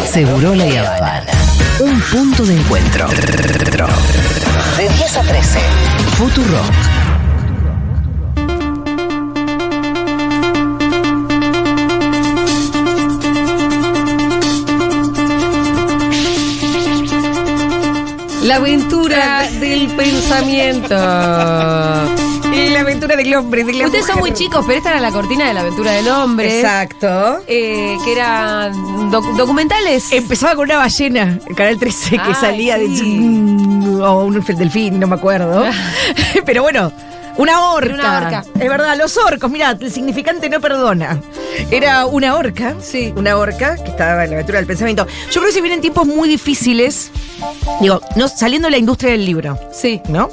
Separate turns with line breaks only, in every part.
Seguro la Habana. Un punto de encuentro. De 10 a 13. Futurock.
La aventura del pensamiento.
La aventura del hombre, de la
Ustedes son muy chicos, pero esta era la cortina de la aventura del hombre.
Exacto.
eh, que eran doc- documentales.
Empezaba con una ballena, el canal 13, que
Ay,
salía de.
sí.
O un delfín, no me acuerdo. Pero bueno, una orca.
Una orca.
Es verdad, los orcos, mirá, el significante no perdona. Era una orca.
Sí.
Una orca que estaba en la aventura del pensamiento. Yo creo que se vienen tiempos muy difíciles. Digo, no, saliendo de la industria del libro.
Sí.
¿no?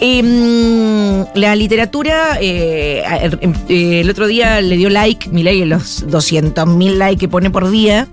Eh, la literatura, eh, el, eh, el otro día le dio like, mi en los 200.000 likes que pone por día,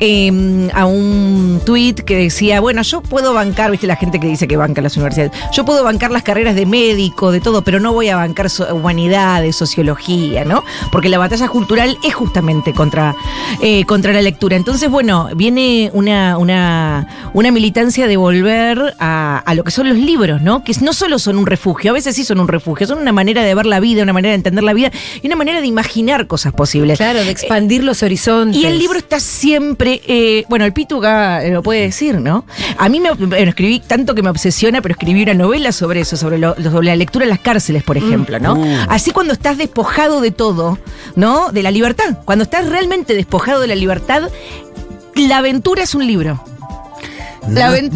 eh, a un tweet que decía, bueno, yo puedo bancar, viste la gente que dice que banca las universidades, yo puedo bancar las carreras de médico, de todo, pero no voy a bancar so- humanidades, sociología, ¿no? Porque la batalla cultural es justamente contra, eh, contra la lectura. Entonces, bueno, viene una, una, una militancia de volver a, a lo que son los libros, ¿no? Que no solo son un refugio, a veces sí son un refugio, son una manera de ver la vida, una manera de entender la vida y una manera de imaginar cosas posibles.
Claro, de expandir los horizontes.
Y el libro está siempre, eh, bueno, el Pituga lo puede decir, ¿no? A mí me bueno, escribí tanto que me obsesiona, pero escribí una novela sobre eso, sobre, lo- sobre la lectura en las cárceles, por ejemplo, ¿no? Así cuando estás despojado de todo, ¿no? De la libertad. Cuando estás realmente despojado de la libertad, la aventura es un libro.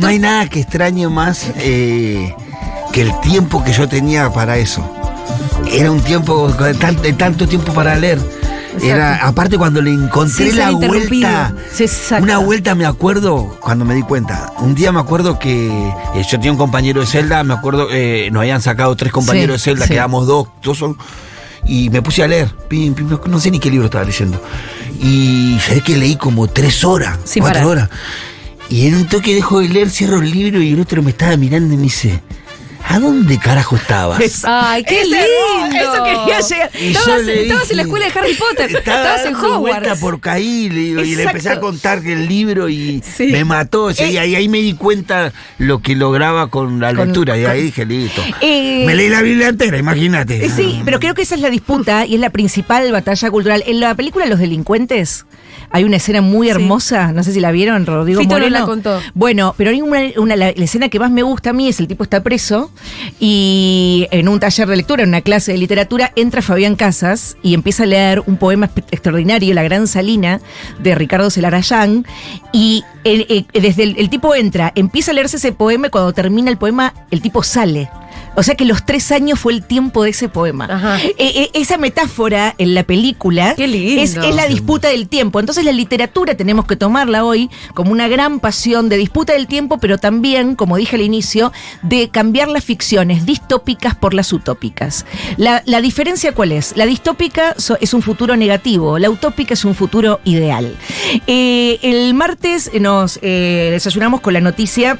No, hay nada que extrañe más eh, que el tiempo que yo tenía para eso. Era un tiempo, de tanto tiempo para leer. Era, aparte cuando le encontré
Sí,
la vuelta, una vuelta me acuerdo cuando me di cuenta. Un día me acuerdo que eh, yo tenía un compañero de celda, me acuerdo, eh, nos habían sacado tres compañeros
Sí,
de celda,
sí.
quedamos dos, dos son, y me puse a leer. Pim, pim, no sé ni qué libro estaba leyendo. Y sabés que leí como tres horas, cuatro
parar.
horas. Y en un toque dejo de leer, cierro el libro y el otro me estaba mirando y me dice, ¿a dónde carajo estabas?
Ay, qué
Ese-
lindo.
eso quería llegar.
Y yo
Estabas, en la escuela de Harry Potter.
Estaba
estabas en
vuelta
Hogwarts.
por caí le digo, y le empecé a contar que el libro y
Sí.
me mató. o sea, y ahí, ahí me di cuenta lo que lograba con la
Con-
lectura. Y ahí dije, listo.
Eh,
me leí la Biblia entera, imagínate.
Eh, Sí, pero creo que esa es la disputa y es la principal batalla cultural. En la película Los Delincuentes hay una escena muy hermosa, no sé si la vieron, Rodrigo
Fito
Moreno.
la contó.
Bueno, pero hay una, una- la, la escena que más me gusta a mí es el tipo está preso y en un taller de lectura, en una clase de literatura, entra Fabián Casas y empieza a leer un poema extraordinario, La Gran Salina, de Ricardo Celarayán, y el- desde el, el tipo entra, empieza a leerse ese poema y cuando termina el poema, el tipo sale. O sea que los tres años fue el tiempo de ese poema.
Ajá.
Eh, eh, esa metáfora en la película
Qué lindo.
Es, es la disputa del tiempo. Entonces la literatura tenemos que tomarla hoy como una gran pasión de disputa del tiempo, pero también, como dije al inicio, de cambiar las ficciones distópicas por las utópicas. La, diferencia cuál es? La distópica es un futuro negativo, la utópica es un futuro ideal. Eh, el martes nos eh, desayunamos con la noticia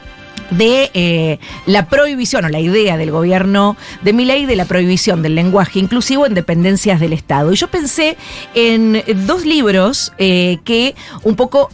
de eh, la prohibición o la idea del gobierno de Milei de la prohibición del lenguaje inclusivo en dependencias del Estado. Y yo pensé en dos libros eh, que un poco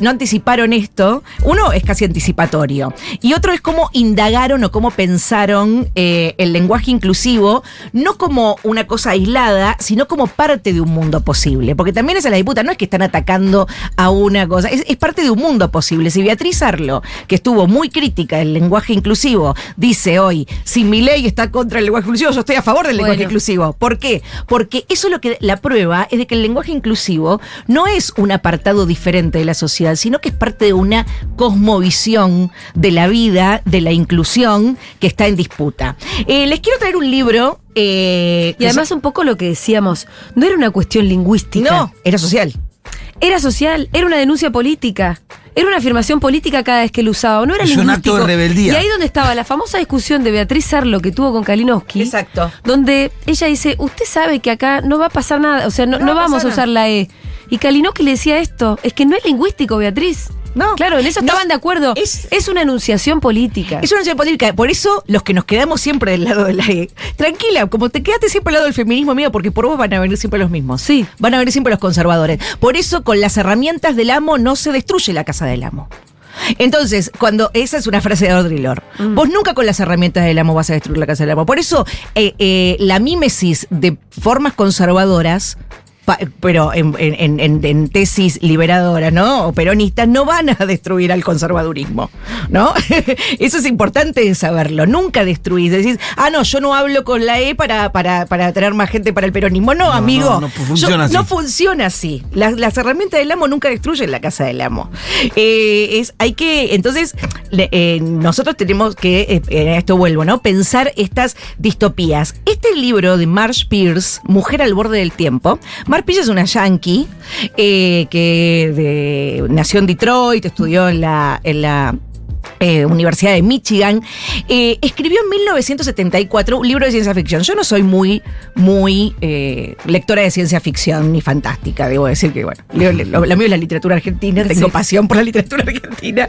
no anticiparon esto. Uno es casi anticipatorio y otro es cómo indagaron o cómo pensaron eh, el lenguaje inclusivo, no como una cosa aislada, sino como parte de un mundo posible. Porque también esa es la disputa, no es que están atacando a una cosa, es, es parte de un mundo posible. Si Beatriz Arlo, que estuvo muy crítica del lenguaje inclusivo, dice hoy, si mi ley está contra el lenguaje inclusivo, yo estoy a favor del lenguaje inclusivo. ¿Por qué? Porque eso es lo que la prueba es de que el lenguaje inclusivo no es un apartado diferente de la sociedad, sino que es parte de una cosmovisión de la vida, de la inclusión que está en disputa. Eh, les quiero traer un libro. eh,
Y además un poco lo que decíamos, no era una cuestión lingüística.
no, era social.
Era social, era una denuncia política. Era una afirmación política cada vez que lo usaba. No era
Es un acto de rebeldía.
Y ahí donde estaba la famosa discusión de Beatriz Arlo que tuvo con Kalinowski.
Exacto.
Donde ella dice, usted sabe que acá no va a pasar nada, o sea, no,
No
no
va a
vamos a
pasar
usar la E. Y Kalinowski le decía esto, es que no es lingüístico, Beatriz.
No.
Claro, en eso
No,
estaban de acuerdo.
es-
Es, una enunciación política.
Es una noche política. Por eso, los que nos quedamos siempre del lado de la E. Tranquila, como te quedaste siempre al lado del feminismo, amigo, porque por vos van a venir siempre los mismos.
Sí.
Van a venir siempre los conservadores. Por eso, con las herramientas del amo no se destruye la casa del amo. Entonces, cuando esa es una frase de Audre Lorde, vos nunca con las herramientas del amo vas a destruir la casa del amo. Por eso, eh, eh, la mímesis de formas conservadoras pero en, en- en- en tesis liberadoras, ¿no? O peronistas, no van a destruir al conservadurismo, ¿no? Eso es importante saberlo. Nunca destruís. Decís, ah, no, yo no hablo con la E para, para, para traer más gente para el peronismo. No, amigo.
no, no funciona
Yo-
así.
No funciona así. Las, las herramientas del amo nunca destruyen la casa del amo. Eh, es, hay que, entonces, eh, nosotros tenemos que, eh, a esto vuelvo, ¿no? Pensar estas distopías. Este libro de Marsh Pierce, Mujer al borde del tiempo, Pierce es una yankee eh, que de- nació en Detroit, estudió en la eh, Universidad de Michigan, eh, escribió en 1974 un libro de ciencia ficción. Yo no soy muy, muy eh, lectora de ciencia ficción ni fantástica, debo decir que, bueno, leo- lo, lo mío es la literatura argentina, tengo
Sí.
pasión por la literatura argentina.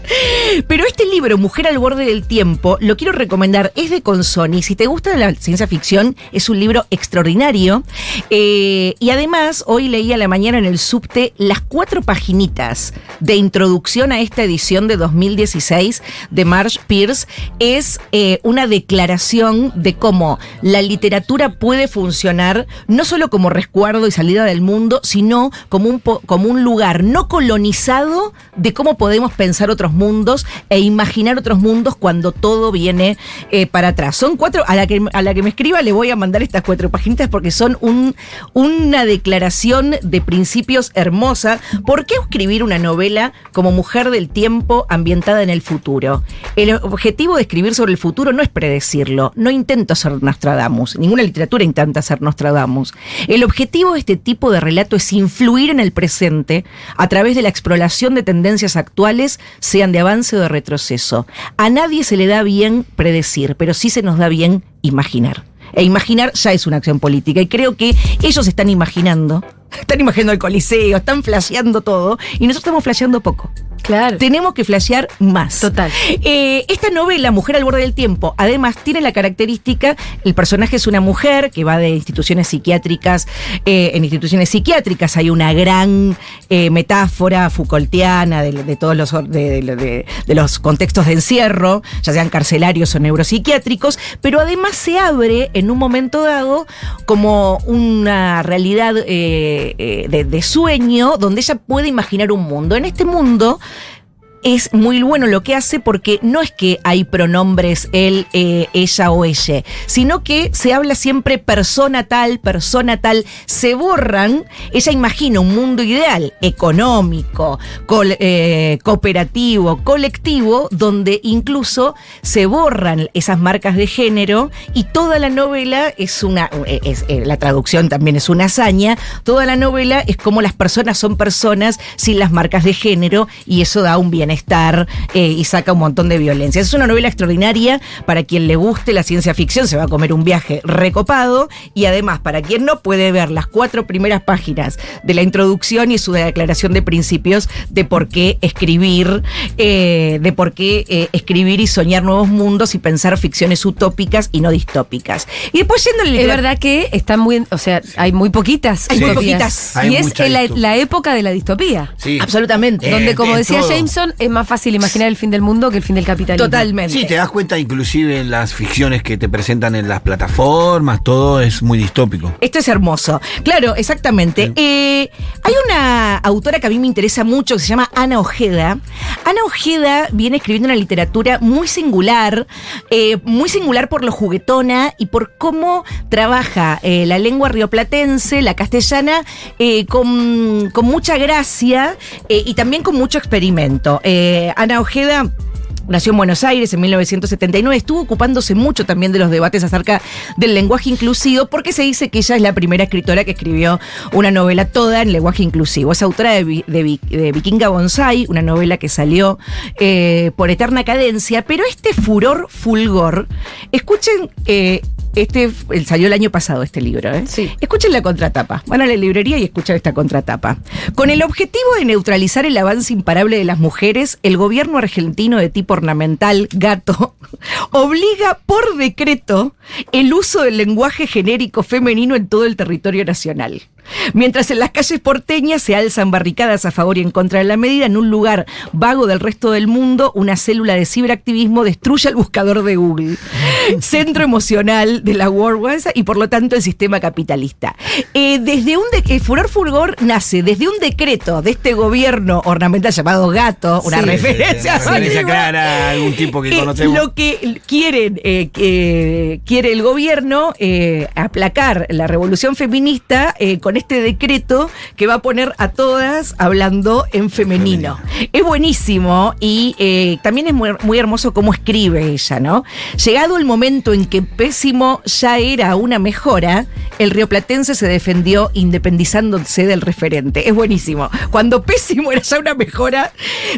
Pero este libro, Mujer al borde del tiempo, lo quiero recomendar, es de Consoni. Si te gusta la ciencia ficción, es un libro extraordinario. Y además, hoy leí a la mañana en el subte las cuatro paginitas de introducción a esta edición de 2016 de Marsh Pierce. Es eh, una declaración de cómo la literatura puede funcionar no solo como resguardo y salida del mundo, sino como un, como un lugar no colonizado de cómo podemos pensar otros mundos e imaginar otros mundos cuando todo viene eh, para atrás. Son cuatro, a la, que, a la que me escriba le voy a mandar estas cuatro paginitas porque son un, una declaración de principios hermosa. ¿Por qué escribir una novela como Mujer del Tiempo ambientada en el futuro? El objetivo de escribir sobre el futuro no es predecirlo, no intento ser Nostradamus, ninguna literatura intenta ser Nostradamus. El objetivo de este tipo de relato es influir en el presente a través de la exploración de tendencias actuales, sean de avance o de retroceso. A nadie se le da bien predecir, pero sí se nos da bien imaginar. E imaginar ya es una acción política. Y creo que ellos están imaginando, están imaginando el coliseo, están flasheando todo, y nosotros estamos flasheando poco.
Claro.
Tenemos que flashear más.
Total.
Eh, esta novela, Mujer al borde del tiempo, además tiene la característica, el personaje es una mujer que va de instituciones psiquiátricas, eh, en instituciones psiquiátricas hay una gran eh, metáfora Foucaultiana de, de todos los, de, de- de- de los contextos de encierro, ya sean carcelarios o neuropsiquiátricos, pero además se abre en un momento dado como una realidad eh, eh, de, de sueño donde ella puede imaginar un mundo. En este mundo es muy bueno. Lo que hace porque no es que hay pronombres él, eh, ella o ella, sino que se habla siempre persona tal, persona tal, se borran, ella imagina un mundo ideal, económico, eh, cooperativo, colectivo, donde incluso se borran esas marcas de género y toda la novela es una, eh, la traducción también es una hazaña, toda la novela es como las personas son personas sin las marcas de género y eso da un bienestar eh, y saca un montón de violencia. Es una novela extraordinaria para quien le guste la ciencia ficción, se va a comer un viaje recopado y además para quien no puede ver las cuatro primeras páginas de la introducción y su declaración de principios de por qué escribir, eh, de por qué eh, escribir y soñar nuevos mundos y pensar ficciones utópicas y no distópicas. Y después yendo al
Es verdad que están muy, o sea, hay muy poquitas.
Hay muy poquitas.
Hay
Y es la, la época de la distopía.
Sí.
Absolutamente.
Eh,
Donde, como
en
decía
todo.
Jameson, es más fácil imaginar el fin del mundo que el fin del capitalismo.
Totalmente.
Sí, te das cuenta inclusive en las ficciones que te presentan en las plataformas, todo es muy distópico.
Esto es hermoso. Claro, exactamente. Eh, hay una autora que a mí me interesa mucho que se llama Ana Ojeda. Ana Ojeda viene escribiendo una literatura muy singular, eh, muy singular por lo juguetona y por cómo trabaja eh, la lengua rioplatense, la castellana, eh, con, con mucha gracia eh, y también con mucho experimento. Eh, Ana Ojeda. Nació en Buenos Aires en 1979, estuvo ocupándose mucho también de los debates acerca del lenguaje inclusivo, porque se dice que ella es la primera escritora que escribió una novela toda en lenguaje inclusivo. Es autora de, de Vikinga Bonsai, una novela que salió eh, por eterna cadencia, pero este furor fulgor, escuchen eh, este salió el año pasado este libro. ¿eh?
Sí.
Escuchen la contratapa. Van a la librería y escuchan esta contratapa. Con el objetivo de neutralizar el avance imparable de las mujeres, el gobierno argentino de tipo ornamental, gato, obliga por decreto el uso del lenguaje genérico femenino en todo el territorio nacional. Mientras en las calles porteñas se alzan barricadas a favor y en contra de la medida, en un lugar vago del resto del mundo, una célula de ciberactivismo destruye el buscador de Google, centro emocional de la World Web y por lo tanto el sistema capitalista. Eh, desde un de- el Furor Fulgor nace desde un decreto de este gobierno ornamental llamado Gato, una
Sí.
referencia,
referencia
antigua,
clara a algún tipo que
eh,
conocemos.
Lo que quieren, eh, quiere el gobierno eh, aplacar la revolución feminista eh, con este decreto que va a poner a todas hablando en femenino. Es buenísimo y eh, también es muy, muy hermoso cómo escribe ella, ¿no? Llegado el momento en que Pésimo ya era una mejora, el rioplatense se defendió independizándose del referente. Es buenísimo. Cuando Pésimo era ya una mejora,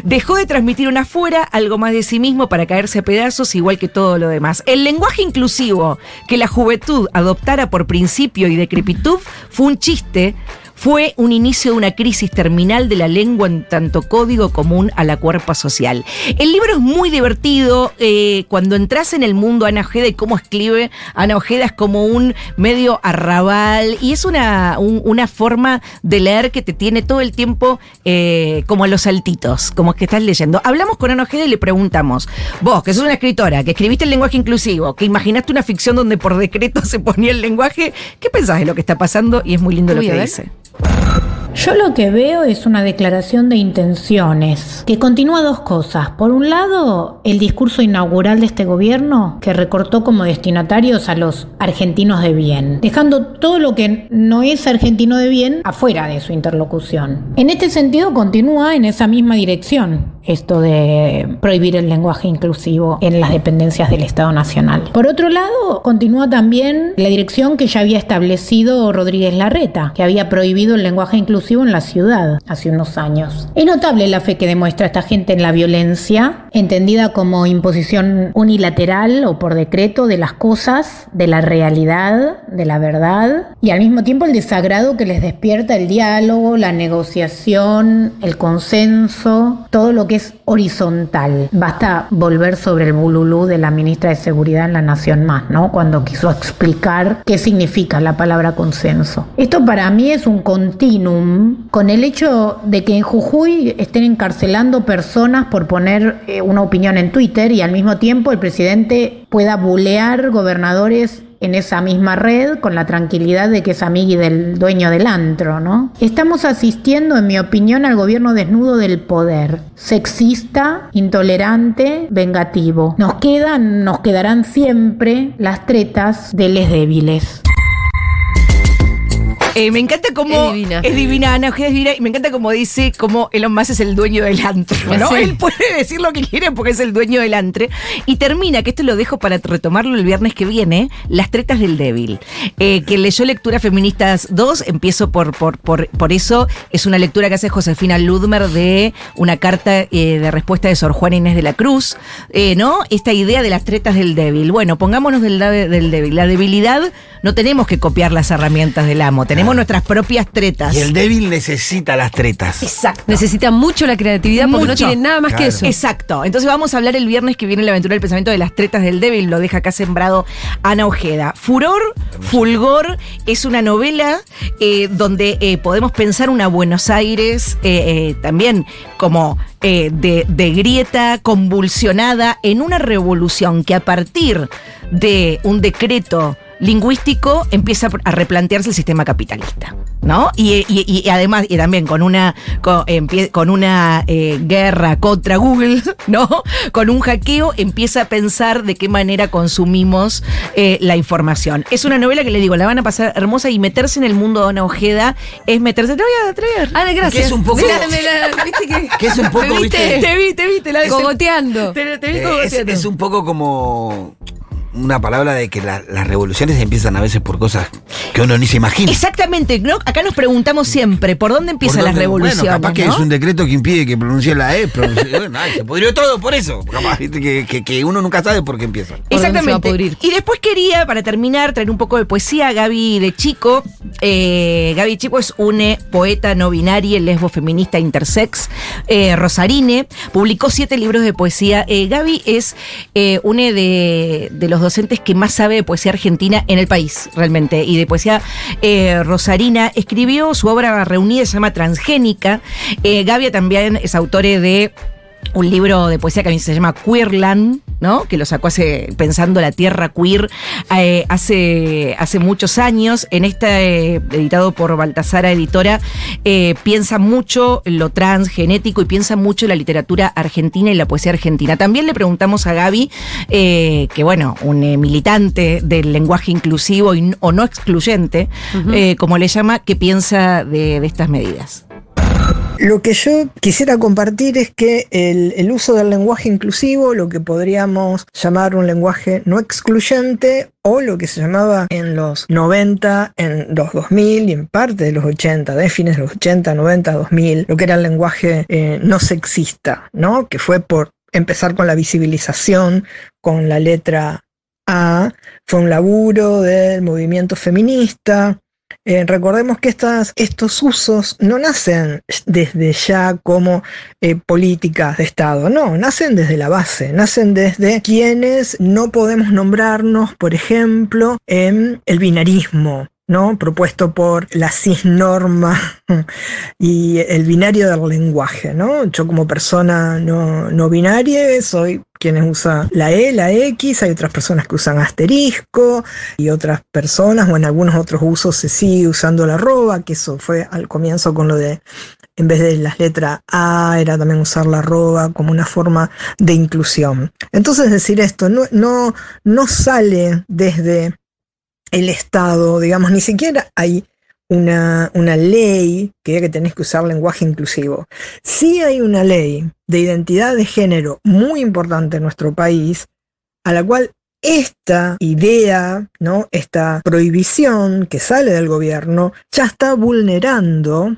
dejó de transmitir una fuera, algo más de sí mismo para caerse a pedazos, igual que todo lo demás. El lenguaje inclusivo que la juventud adoptara por principio y decrepitud fue un chiste. Fue un inicio de una crisis terminal de la lengua en tanto código común a la cuerpa social. El libro es muy divertido. eh, cuando entras en el mundo Ana Ojeda y cómo escribe, Ana Ojeda es como un medio arrabal y es una, un- una forma de leer que te tiene todo el tiempo eh, como a los saltitos, como que estás leyendo. Hablamos con Ana Ojeda y le preguntamos, vos, que sos una escritora, que escribiste el lenguaje inclusivo, que imaginaste una ficción donde por decreto se ponía el lenguaje, ¿qué pensás de lo que está pasando? Y es muy lindo
Uy,
lo que dice.
Yo lo que veo es una declaración de intenciones que continúa dos cosas. Por un lado, el discurso inaugural de este gobierno que recortó como destinatarios a los argentinos de bien, dejando todo lo que no es argentino de bien afuera de su interlocución. En este sentido, continúa en esa misma dirección esto de prohibir el lenguaje inclusivo en las dependencias del Estado Nacional. Por otro lado, continúa también la dirección que ya había establecido Rodríguez Larreta, que había prohibido el lenguaje inclusivo en la ciudad hace unos años. Es notable la fe que demuestra esta gente en la violencia, entendida como imposición unilateral o por decreto de las cosas, de la realidad, de la verdad, y al mismo tiempo el desagrado que les despierta el diálogo, la negociación, el consenso, todo lo que es horizontal. Basta volver sobre el bululú de la ministra de Seguridad en La Nación Más, ¿no? Cuando quiso explicar qué significa la palabra consenso. Esto para mí es un continuum con el hecho de que en Jujuy estén encarcelando personas por poner eh, una opinión en Twitter y al mismo tiempo el presidente pueda bulear gobernadores en esa misma red con la tranquilidad de que es amigui del dueño del antro, ¿no? Estamos asistiendo, en mi opinión, al gobierno desnudo del poder, sexista, intolerante, vengativo. Nos quedan, nos quedarán siempre las tretas de les débiles.
Eh, me encanta cómo
Es divina.
es divina, Ana Ojeda es divina y me encanta cómo dice cómo Elon Musk es el dueño del antro, ¿no?
Sí.
Él puede decir lo que quiere porque es el dueño del antre y termina, que esto lo dejo para retomarlo el viernes que viene, Las tretas del débil, eh, que leyó Lectura Feministas 2, empiezo por, por, por, por eso, es una lectura que hace Josefina Ludmer de una carta eh, de respuesta de Sor Juana Inés de la Cruz, ¿no? Esta idea de las tretas del débil. Bueno, pongámonos del, del débil. La debilidad no tenemos que copiar las herramientas del amo, tenemos nuestras propias tretas.
Y el débil necesita las tretas.
Exacto.
Necesita mucho la creatividad porque no tiene nada más que eso.
Exacto. Entonces vamos a hablar el viernes que viene la aventura del pensamiento de las tretas del débil. Lo deja acá sembrado Ana Ojeda. Furor, Fulgor es una novela eh, donde eh, podemos pensar una Buenos Aires eh, eh, también como eh, de, de grieta convulsionada en una revolución que a partir de un decreto lingüístico empieza a replantearse el sistema capitalista, ¿no? Y, y- y además, y también con una, con, una eh, guerra contra Google, ¿no? Con un hackeo, empieza a pensar de qué manera consumimos eh, la información. Es una novela que le digo, la van a pasar hermosa y meterse en el mundo de Ana Ojeda es meterse. Te voy a traer.
Ana, gracias.
Que es un poco-
la- la- ¿viste que,
Que es un poco,
¿Me viste?
¿viste?
Te vi, te vi, te la
Cogoteando.
Te, te vi
Eh, es,
cogoteando.
es un poco como una palabra de que la- las revoluciones empiezan a veces por cosas que uno ni se imagina.
Exactamente, ¿no? Acá nos preguntamos siempre, ¿por dónde
¿Por
empiezan
dónde?
las revoluciones?
Bueno, capaz que es un decreto que impide que pronuncie la E. pronuncie- bueno, ay, se pudrió todo por eso. Capaz, que, que- que uno nunca sabe por qué empieza.
¿Por dónde se va a
Exactamente. Y después quería, para terminar, traer un poco de poesía. Gaby de Chico. Eh, Gaby de Chico es una poeta no binaria, lesbo feminista intersex, eh, rosarine. Publicó siete libros de poesía. Eh, Gaby es eh, una de, de los docentes que más sabe de poesía argentina en el país, realmente. Y de poesía eh, rosarina. Escribió su obra reunida, se llama Transgénica. Eh, Gaby también es autor de un libro de poesía que a mí se llama Queerland, ¿no? Que lo sacó hace, pensando la tierra queer, eh, hace, hace muchos años. En este, eh, editado por Baltasara Editora, eh, piensa mucho lo transgenético y piensa mucho la literatura argentina y la poesía argentina. También le preguntamos a Gaby, que bueno, un militante del lenguaje inclusivo y, o no excluyente, como le llama, qué piensa de- de estas medidas.
Lo que yo quisiera compartir es que el, uso del lenguaje inclusivo, lo que podríamos llamar un lenguaje no excluyente, o lo que se llamaba en los 90, en los 2000 y en parte de los 80, de fines de los 80, 90, 2000, lo que era el lenguaje eh, no sexista, ¿no? Que fue por empezar con la visibilización, con la letra A, fue un laburo del movimiento feminista, eh, recordemos que estas, estos usos no nacen desde ya como eh, políticas de Estado, no, nacen desde la base, nacen desde quienes no podemos nombrarnos, por ejemplo, en el binarismo. ¿No? propuesto por la cisnorma y el binario del lenguaje. ¿no? Yo como persona no, no binaria soy quienes usa la E, la X, hay otras personas que usan asterisco y otras personas o en algunos otros usos se sigue usando la arroba, que eso fue al comienzo con lo de, en vez de las letras A, era también usar la arroba como una forma de inclusión. Entonces decir esto no, no, no sale desde el Estado, digamos, ni siquiera hay una, una ley que diga que tenés que usar lenguaje inclusivo. Sí hay una ley de identidad de género muy importante en nuestro país, a la cual esta idea, ¿no? esta prohibición que sale del gobierno, ya está vulnerando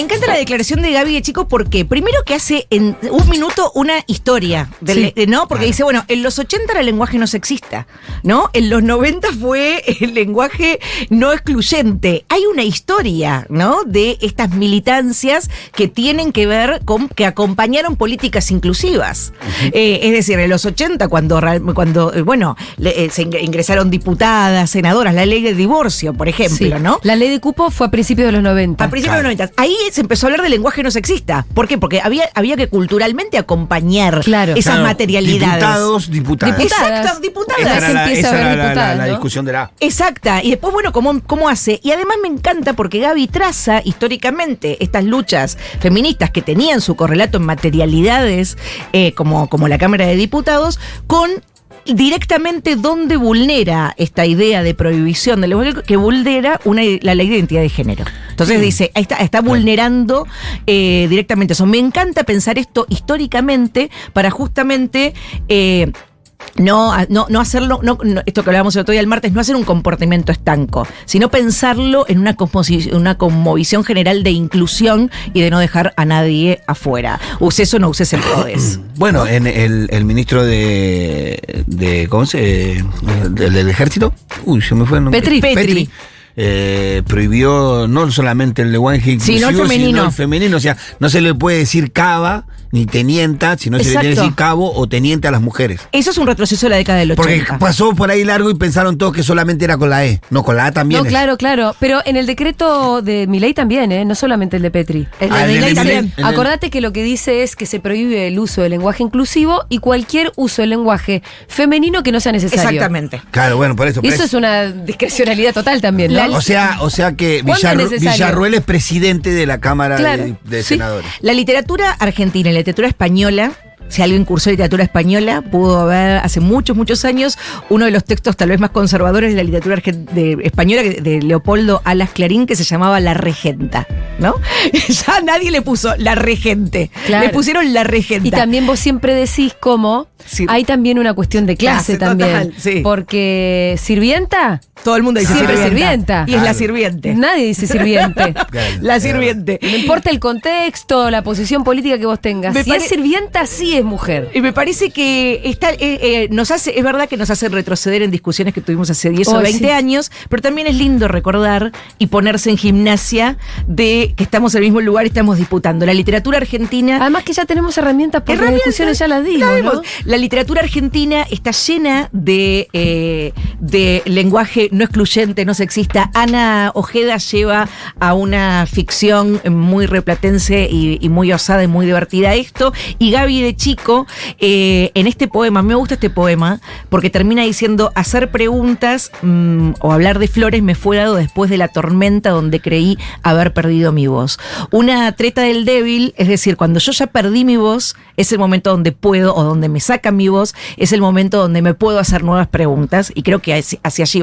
Me encanta la declaración de Gaby de Chico porque primero que hace en un minuto una historia, del-
Sí.
¿no? Porque dice, bueno, en los 80 era el lenguaje no sexista, ¿no? En los 90 fue el lenguaje no excluyente. Hay una historia, ¿no? De estas militancias que tienen que ver con que acompañaron políticas inclusivas. Eh, es decir, en los 80 cuando, cuando eh, bueno, le- eh, se ing- ingresaron diputadas, senadoras, la ley de divorcio, por ejemplo,
Sí.
¿no?
La ley de cupo fue a principios de los 90.
A principios de los 90. Ahí se empezó a hablar de lenguaje no sexista. ¿Por qué? Porque había, había que culturalmente acompañar
Claro.
esas
Claro,
materialidades.
Diputados, diputadas.
Diputadas.
Exacto, diputadas.
Esa era la,
empieza
esa
a ver
era la-
diputadas,
la
¿no?
discusión de la.
Exacta. Y después, bueno, ¿cómo, ¿cómo hace? Y además me encanta porque Gaby traza históricamente estas luchas feministas que tenían su correlato en materialidades, eh, como, como la Cámara de Diputados, con directamente donde vulnera esta idea de prohibición del que vulnera una, la ley de identidad de género. Entonces dice, ahí está, está vulnerando eh, directamente eso. Me encanta pensar esto históricamente para justamente eh, no, no, no hacerlo, no, no- esto que hablábamos el otro día el martes, no hacer un comportamiento estanco, sino pensarlo en una, una conmovisión general de inclusión y de no dejar a nadie afuera. Uses o no uses el PRODES.
Bueno, en el, el ministro de, de ¿cómo se? eh, del, del ejército. Uy, se me fue el nombre.
Petri.
Petri.
eh, prohibió no solamente el lenguaje inclusivo,
el femenino.
sino el femenino. O sea, no se le puede decir cava ni tenienta, sino se le tiene que decir cabo o teniente a las mujeres.
Eso es un retroceso de la década del 80.
Porque pasó por ahí largo y pensaron todos que solamente era con la E. No, con la A también.
No,
es.
claro, claro. Pero en el decreto de Milei también, ¿eh? No solamente el de Petri.
El de
Ah,
Milei también.
El-
Acordate que lo que dice es que se prohíbe el uso del lenguaje inclusivo y cualquier uso del lenguaje femenino que no sea necesario.
Exactamente.
Claro, bueno, por eso. Por
eso
eso.
es una discrecionalidad total también, ¿no?
O sea, o sea que
¿Cuándo es
Villarru-? Villarruel es presidente de la Cámara
Claro,
de, de
sí.
Senadores.
La literatura argentina y la literatura española si alguien cursó literatura española, pudo ver hace muchos, muchos años uno de los textos tal vez más conservadores de la literatura de- española de Leopoldo Alas Clarín que se llamaba La Regenta, ¿no? ya nadie le puso La Regente,
Claro.
le pusieron La Regenta.
Y también vos siempre decís como
Sí.
hay también una cuestión de clase,
Clase,
también.
total, sí.
Porque sirvienta,
Todo el mundo dice
siempre
sirvienta.
sirvienta.
Y es la sirviente.
Nadie dice sirviente.
La sirviente.
No importa el contexto, la posición política que vos tengas.
Me
si
pare-
es sirvienta, sí es mujer.
Y me parece que está, eh, eh, nos hace, es verdad que nos hace retroceder en discusiones que tuvimos hace 10 o
Oh,
20
sí.
años, pero también es lindo recordar y ponerse en gimnasia de que estamos en el mismo lugar y estamos disputando. La literatura argentina.
Además que ya tenemos herramientas porque las
Herramientas,
discusiones ya las dimos,
la
¿no?
vimos. La literatura argentina está llena de, eh, de lenguaje no excluyente, no sexista. Ana Ojeda lleva a una ficción muy replatense y, muy osada y muy divertida esto. Y Gaby de Chico, eh, en este poema, me gusta este poema, porque termina diciendo, hacer preguntas mm, o hablar de flores me fue dado después de la tormenta donde creí haber perdido mi voz. Una treta del débil, es decir, cuando yo ya perdí mi voz, es el momento donde puedo o donde me saca mi voz, es el momento donde me puedo hacer nuevas preguntas y creo que hacia, allí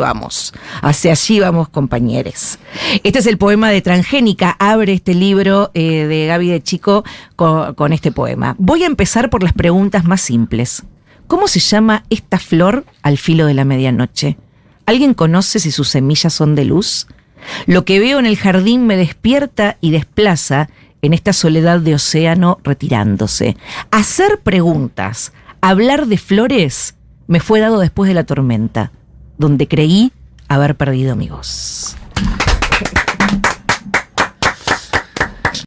hacia allí vamos compañeros. Este es el poema de Transgénica, abre este libro eh, de Gaby de Chico con, con este poema. Voy a empezar por las preguntas más simples. ¿Cómo se llama esta flor al filo de la medianoche? ¿Alguien conoce si sus semillas son de luz? Lo que veo en el jardín me despierta y desplaza en esta soledad de océano retirándose. Hacer preguntas, hablar de flores, me fue dado después de la tormenta, donde creí haber perdido mi voz.